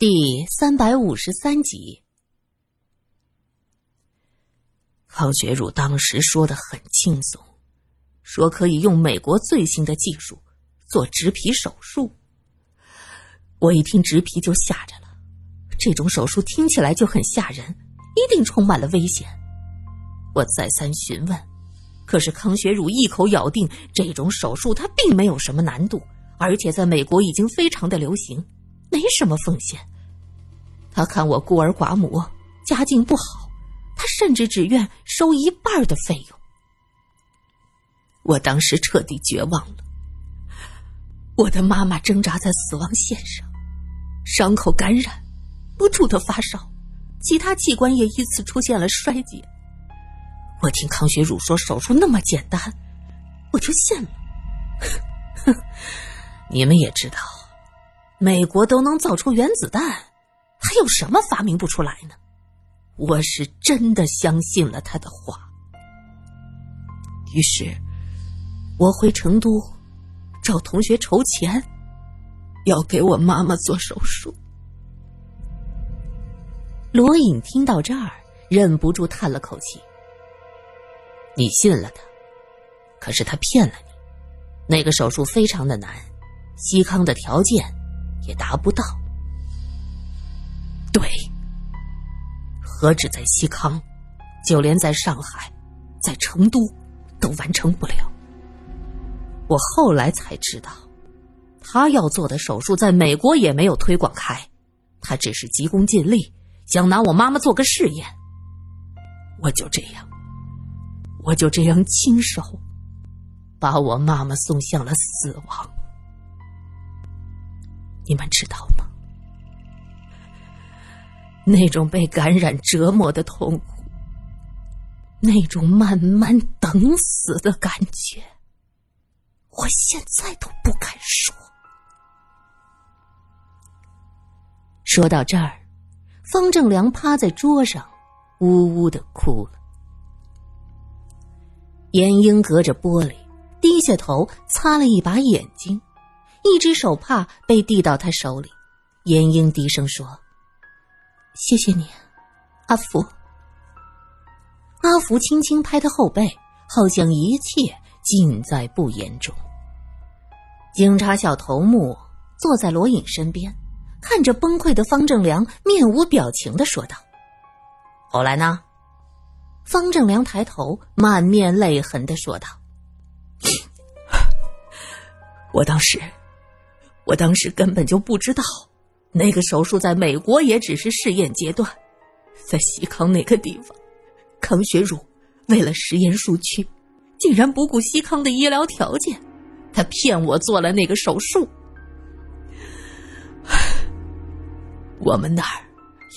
第三百五十三集，康学儒当时说的很轻松，说可以用美国最新的技术做植皮手术。我一听植皮就吓着了，这种手术听起来就很吓人，一定充满了危险。我再三询问，可是康学儒一口咬定这种手术它并没有什么难度，而且在美国已经非常的流行，没什么风险。他看我孤儿寡母，家境不好，他甚至只愿收一半的费用。我当时彻底绝望了。我的妈妈挣扎在死亡线上，伤口感染，不住的发烧，其他器官也依次出现了衰竭。我听康学儒说手术那么简单，我就信了。哼，你们也知道，美国都能造出原子弹。还有什么发明不出来呢？我是真的相信了他的话。于是，我回成都找同学筹钱，要给我妈妈做手术。罗隐听到这儿，忍不住叹了口气：“你信了他，可是他骗了你。那个手术非常的难，西康的条件也达不到。”对，何止在西康，就连在上海、在成都都完成不了。我后来才知道，他要做的手术在美国也没有推广开，他只是急功近利，想拿我妈妈做个试验。我就这样，我就这样亲手把我妈妈送向了死亡。你们知道吗？那种被感染折磨的痛苦，那种慢慢等死的感觉，我现在都不敢说。说到这儿，方正良趴在桌上，呜呜的哭了。严英隔着玻璃，低下头擦了一把眼睛，一只手帕被递到他手里。严英低声说。谢谢你，阿福。阿福轻轻拍他后背，好像一切尽在不言中。警察小头目坐在罗隐身边，看着崩溃的方正良，面无表情的说道：“后来呢？”方正良抬头，满面泪痕的说道：“我当时，我当时根本就不知道。”那个手术在美国也只是试验阶段，在西康那个地方，康学儒为了实验数据，竟然不顾西康的医疗条件，他骗我做了那个手术。我们那儿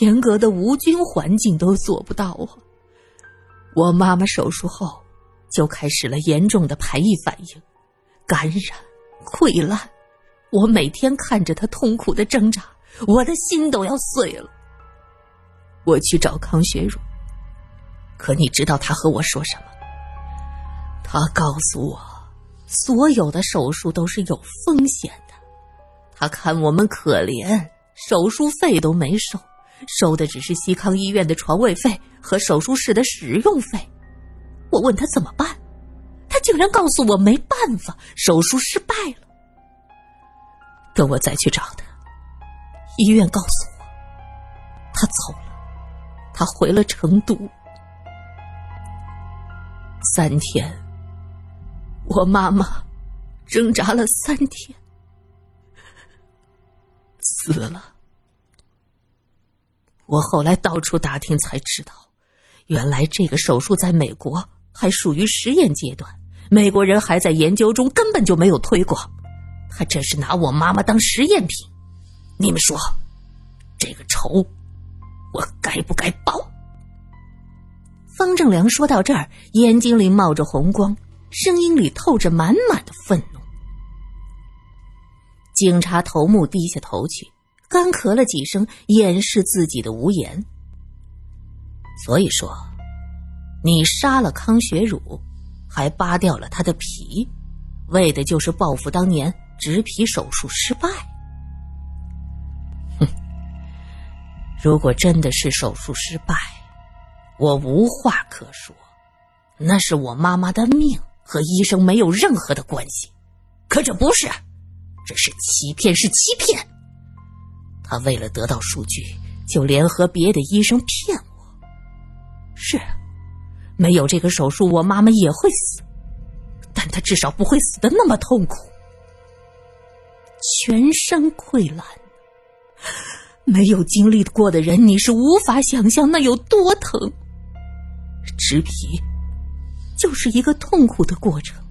严格的无菌环境都做不到啊！我妈妈手术后就开始了严重的排异反应，感染、溃烂，我每天看着他痛苦的挣扎。我的心都要碎了。我去找康学儒，可你知道他和我说什么？他告诉我，所有的手术都是有风险的。他看我们可怜，手术费都没收，收的只是西康医院的床位费和手术室的使用费。我问他怎么办，他竟然告诉我没办法，手术失败了。等我再去找他。医院告诉我，他走了，他回了成都。三天，我妈妈挣扎了三天，死了。我后来到处打听才知道，原来这个手术在美国还属于实验阶段，美国人还在研究中，根本就没有推广。他这是拿我妈妈当实验品。你们说，这个仇，我该不该报？方正良说到这儿，眼睛里冒着红光，声音里透着满满的愤怒。警察头目低下头去，干咳了几声，掩饰自己的无言。所以说，你杀了康学儒，还扒掉了他的皮，为的就是报复当年植皮手术失败。哼如果真的是手术失败，我无话可说，那是我妈妈的命，和医生没有任何的关系。可这不是，这是欺骗，是欺骗。他为了得到数据，就联合别的医生骗我。是，没有这个手术，我妈妈也会死，但她至少不会死的那么痛苦，全身溃烂。没有经历过的人，你是无法想象那有多疼。植皮就是一个痛苦的过程，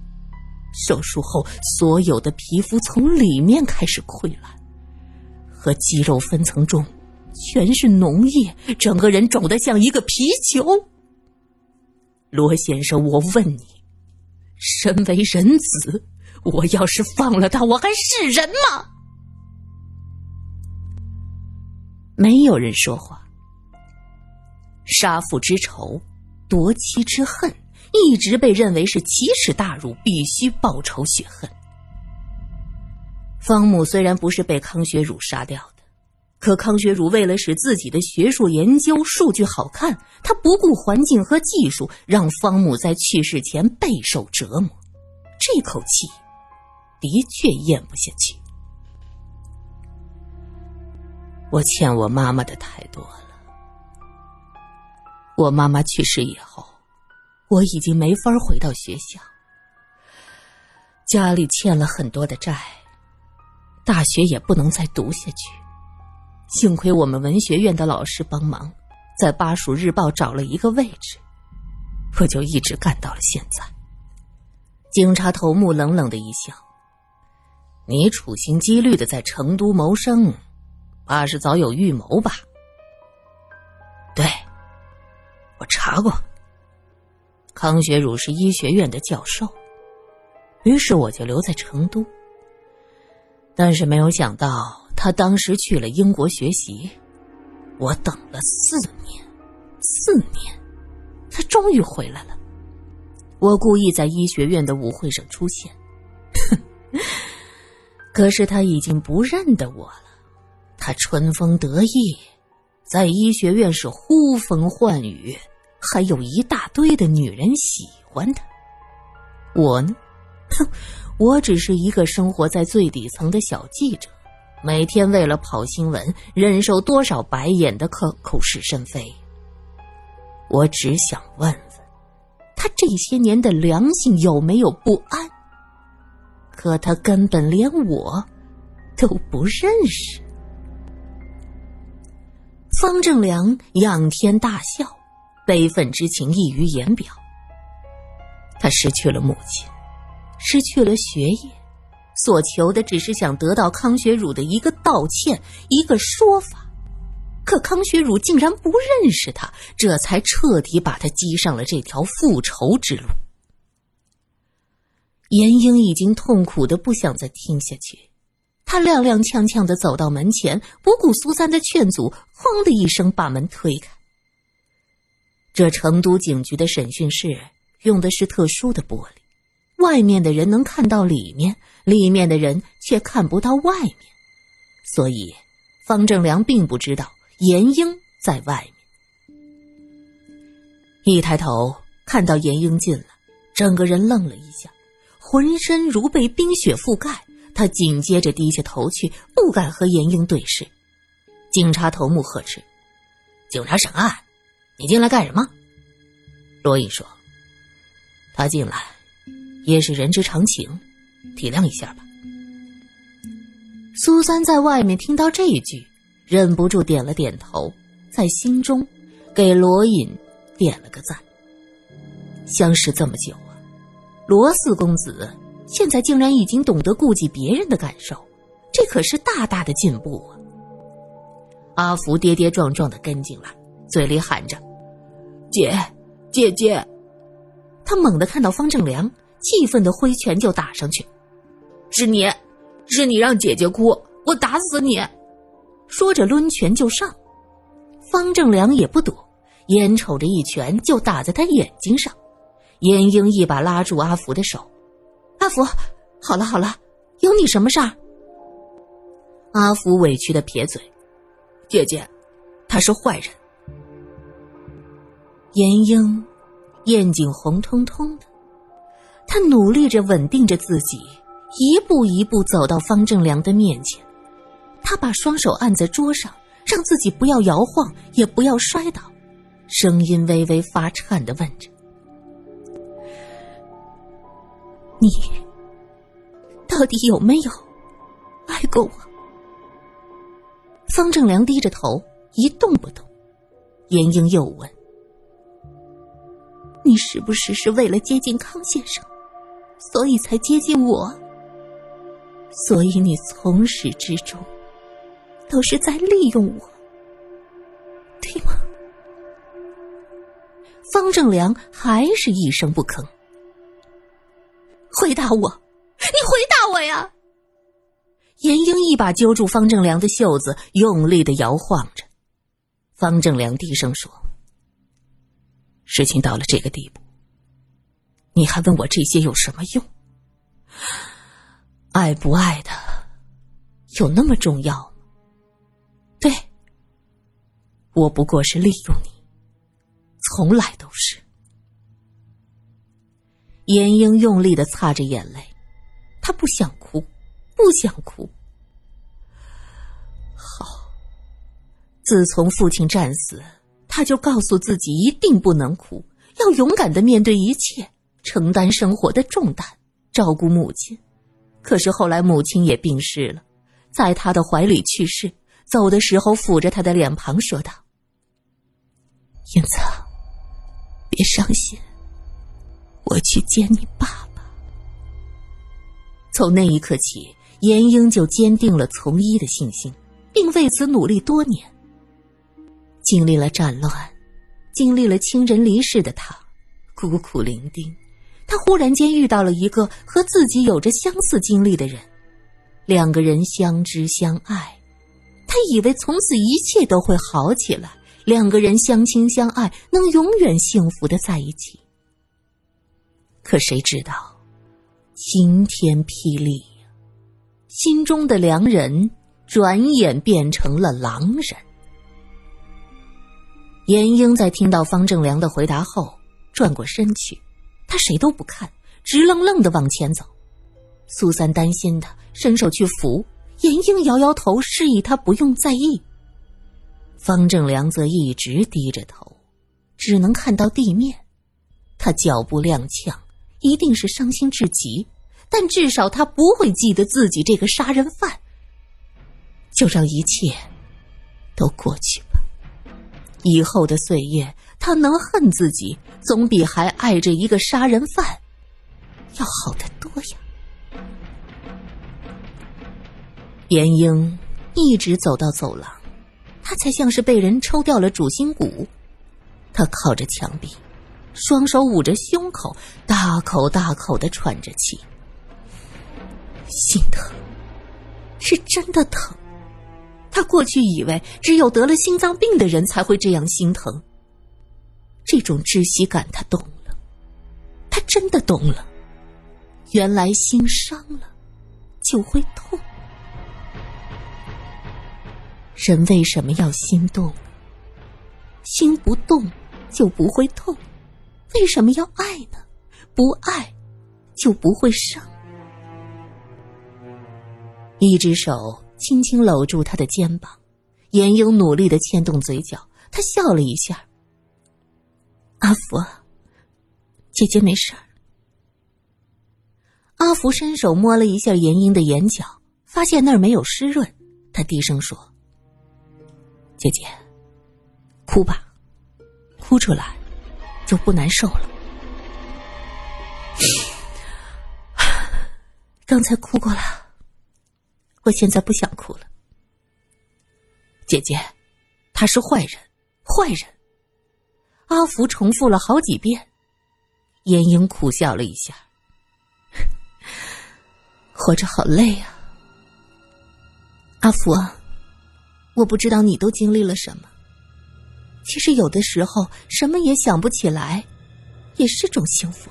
手术后所有的皮肤从里面开始溃烂，和肌肉分层中全是脓液，整个人肿得像一个皮球。罗先生，我问你，身为人子，我要是放了他，我还是人吗？没有人说话。杀父之仇，夺妻之恨，一直被认为是奇耻大辱，必须报仇雪恨。方母虽然不是被康学儒杀掉的，可康学儒为了使自己的学术研究数据好看，他不顾环境和技术，让方母在去世前备受折磨。这口气，的确咽不下去。我欠我妈妈的太多了。我妈妈去世以后，我已经没法回到学校，家里欠了很多的债，大学也不能再读下去。幸亏我们文学院的老师帮忙，在《巴蜀日报》找了一个位置，我就一直干到了现在。警察头目冷冷的一笑：“你处心积虑的在成都谋生。”怕是早有预谋吧？对，我查过，康学儒是医学院的教授，于是我就留在成都。但是没有想到，他当时去了英国学习，我等了四年，四年，他终于回来了。我故意在医学院的舞会上出现，哼 可是他已经不认得我了。他春风得意，在医学院是呼风唤雨，还有一大堆的女人喜欢他。我呢，哼，我只是一个生活在最底层的小记者，每天为了跑新闻，忍受多少白眼的口口是心非。我只想问问，他这些年的良心有没有不安？可他根本连我都不认识。方正良仰天大笑，悲愤之情溢于言表。他失去了母亲，失去了学业，所求的只是想得到康学儒的一个道歉，一个说法。可康学儒竟然不认识他，这才彻底把他击上了这条复仇之路。严英已经痛苦的不想再听下去。他踉踉跄跄的走到门前，不顾苏三的劝阻，哐的一声把门推开。这成都警局的审讯室用的是特殊的玻璃，外面的人能看到里面，里面的人却看不到外面，所以方正良并不知道严英在外面。一抬头看到严英进来，整个人愣了一下，浑身如被冰雪覆盖。他紧接着低下头去，不敢和严英对视。警察头目呵斥：“警察审案，你进来干什么？”罗隐说：“他进来也是人之常情，体谅一下吧。”苏三在外面听到这一句，忍不住点了点头，在心中给罗隐点了个赞。相识这么久，罗四公子。现在竟然已经懂得顾及别人的感受，这可是大大的进步啊！阿福跌跌撞撞的跟进来，嘴里喊着：“姐，姐姐！”他猛地看到方正良，气愤的挥拳就打上去：“是你，是你让姐姐哭，我打死你！”说着抡拳就上，方正良也不躲，眼瞅着一拳就打在他眼睛上，严英一把拉住阿福的手。阿福，好了好了，有你什么事儿？阿福委屈的撇嘴：“姐姐，他是坏人。严英眼睛红彤彤的，他努力着稳定着自己，一步一步走到方正良的面前。他把双手按在桌上，让自己不要摇晃，也不要摔倒，声音微微发颤的问着：“你到底有没有爱过我？”方正良低着头，一动不动。严英又问：“你是不是是为了接近康先生，所以才接近我？所以你从始至终都是在利用我，对吗？”方正良还是一声不吭。回答我，你回答我呀！严英一把揪住方正良的袖子，用力的摇晃着。方正良低声说：“事情到了这个地步，你还问我这些有什么用？爱不爱的有那么重要吗？对，我不过是利用你，从来都是。”严英用力的擦着眼泪，她不想哭。不想哭。好，自从父亲战死，他就告诉自己一定不能哭，要勇敢的面对一切，承担生活的重担，照顾母亲。可是后来母亲也病逝了，在他的怀里去世，走的时候抚着他的脸庞说道：“英子，别伤心，我去见你爸爸。”从那一刻起。严英就坚定了从医的信心，并为此努力多年。经历了战乱，经历了亲人离世的他，孤苦伶仃。他忽然间遇到了一个和自己有着相似经历的人，两个人相知相爱。他以为从此一切都会好起来，两个人相亲相爱，能永远幸福的在一起。可谁知道，晴天霹雳！心中的良人转眼变成了狼人。严英在听到方正良的回答后，转过身去，他谁都不看，直愣愣的往前走。苏三担心的伸手去扶，严英摇摇头，示意他不用在意。方正良则一直低着头，只能看到地面。他脚步踉跄，一定是伤心至极。但至少他不会记得自己这个杀人犯。就让一切都过去吧。以后的岁月，他能恨自己，总比还爱着一个杀人犯要好得多呀。严英一直走到走廊，他才像是被人抽掉了主心骨。他靠着墙壁，双手捂着胸口，大口大口的喘着气。心疼，是真的疼。他过去以为只有得了心脏病的人才会这样心疼。这种窒息感，他懂了，他真的懂了。原来心伤了，就会痛。人为什么要心动？心不动就不会痛。为什么要爱呢？不爱就不会伤。一只手轻轻搂住他的肩膀，严英努力的牵动嘴角，他笑了一下。阿福，姐姐没事儿。阿福伸手摸了一下严英的眼角，发现那儿没有湿润，他低声说：“姐姐，哭吧，哭出来就不难受了。刚才哭过了。”我现在不想哭了，姐姐，他是坏人，坏人。阿福重复了好几遍，严英苦笑了一下，活着好累啊。阿福，我不知道你都经历了什么。其实有的时候什么也想不起来，也是种幸福。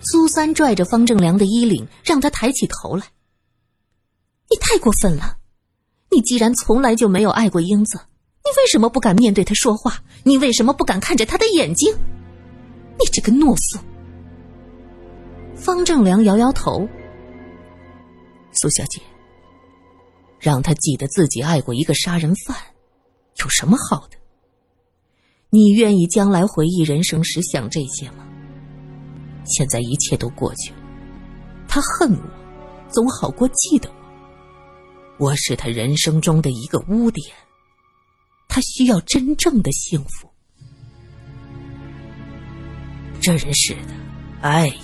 苏三拽着方正良的衣领，让他抬起头来。你太过分了！你既然从来就没有爱过英子，你为什么不敢面对她说话？你为什么不敢看着她的眼睛？你这个懦夫！方正良摇摇头。苏小姐，让他记得自己爱过一个杀人犯，有什么好的？你愿意将来回忆人生时想这些吗？现在一切都过去了，他恨我，总好过记得我。我是他人生中的一个污点，他需要真正的幸福。真是的，哎呀！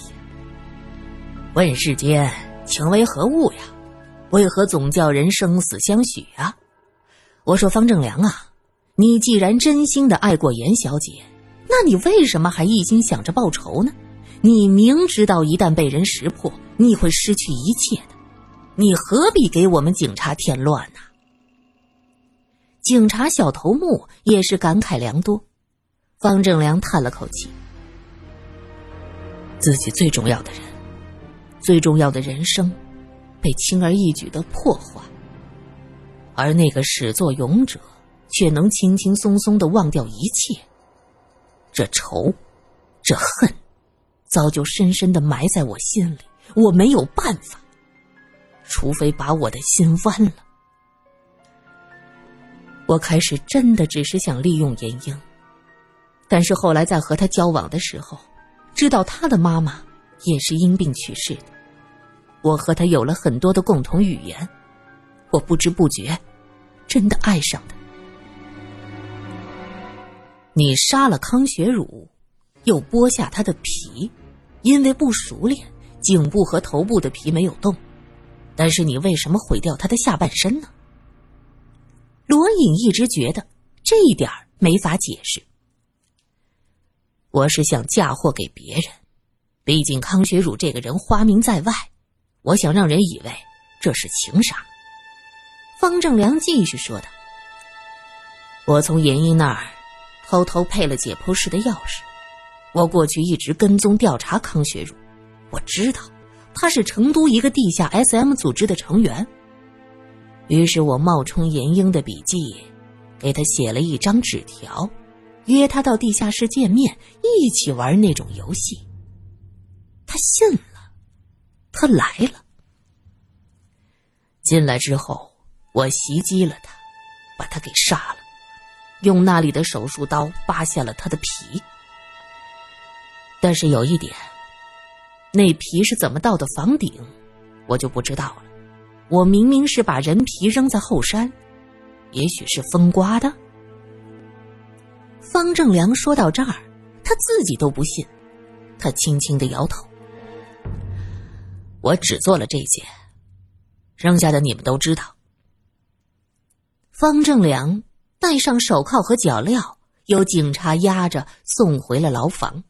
问世间情为何物呀？为何总叫人生死相许啊？我说方正良啊！你既然真心的爱过严小姐，那你为什么还一心想着报仇呢？你明知道一旦被人识破，你会失去一切的，你何必给我们警察添乱呢？警察小头目也是感慨良多。方正良叹了口气：“自己最重要的人，最重要的人生，被轻而易举的破坏，而那个始作俑者。”却能轻轻松松的忘掉一切，这仇，这恨，早就深深的埋在我心里。我没有办法，除非把我的心剜了。我开始真的只是想利用严英，但是后来在和他交往的时候，知道他的妈妈也是因病去世的。我和他有了很多的共同语言，我不知不觉，真的爱上他。你杀了康学儒，又剥下他的皮，因为不熟练，颈部和头部的皮没有动。但是你为什么毁掉他的下半身呢？罗隐一直觉得这一点没法解释。我是想嫁祸给别人，毕竟康学儒这个人花名在外，我想让人以为这是情杀。方正良继续说道：“我从严英那儿。”偷偷配了解剖室的钥匙。我过去一直跟踪调查康学儒，我知道他是成都一个地下 SM 组织的成员。于是我冒充严英的笔记，给他写了一张纸条，约他到地下室见面，一起玩那种游戏。他信了，他来了。进来之后，我袭击了他，把他给杀了。用那里的手术刀扒下了他的皮，但是有一点，那皮是怎么到的房顶，我就不知道了。我明明是把人皮扔在后山，也许是风刮的。方正良说到这儿，他自己都不信，他轻轻的摇头。我只做了这些，剩下的你们都知道。方正良。戴上手铐和脚镣，由警察押着送回了牢房。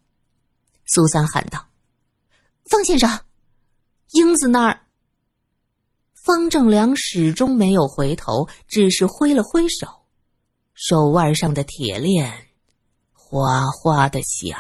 苏三喊道：“方先生，英子那儿。”方正良始终没有回头，只是挥了挥手，手腕上的铁链哗哗的响。